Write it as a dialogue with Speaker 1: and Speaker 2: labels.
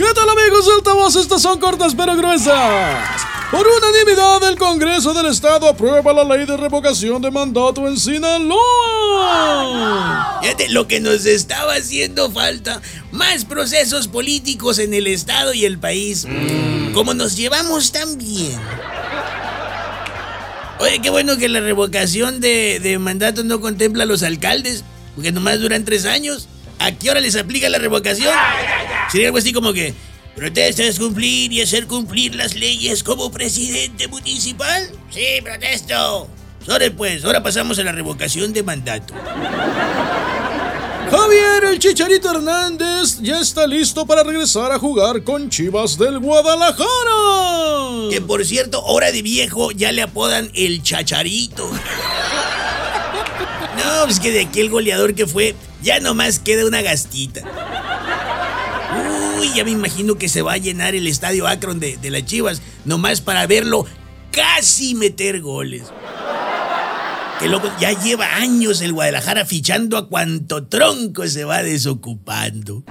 Speaker 1: ¿Qué tal amigos de Altavoz? Estas son cortas pero gruesas. Por unanimidad, el Congreso del Estado aprueba la ley de revocación de mandato en Sinaloa.
Speaker 2: Fíjate lo que nos estaba haciendo falta. Más procesos políticos en el Estado y el país. Como nos llevamos tan bien. Oye, qué bueno que la revocación de, de mandato no contempla a los alcaldes, porque nomás duran tres años. ¿A qué hora les aplica la revocación? Sería algo así como que, ¿protestas cumplir y hacer cumplir las leyes como presidente municipal? Sí, protesto. Ahora pues, ahora pasamos a la revocación de mandato.
Speaker 1: Javier el Chicharito Hernández ya está listo para regresar a jugar con Chivas del Guadalajara.
Speaker 2: Que por cierto, hora de viejo ya le apodan el Chacharito. No, es que de aquel goleador que fue, ya nomás queda una gastita. Uy, ya me imagino que se va a llenar el estadio Akron de, de las Chivas, nomás para verlo casi meter goles. Que loco, ya lleva años el Guadalajara fichando a cuanto tronco se va desocupando.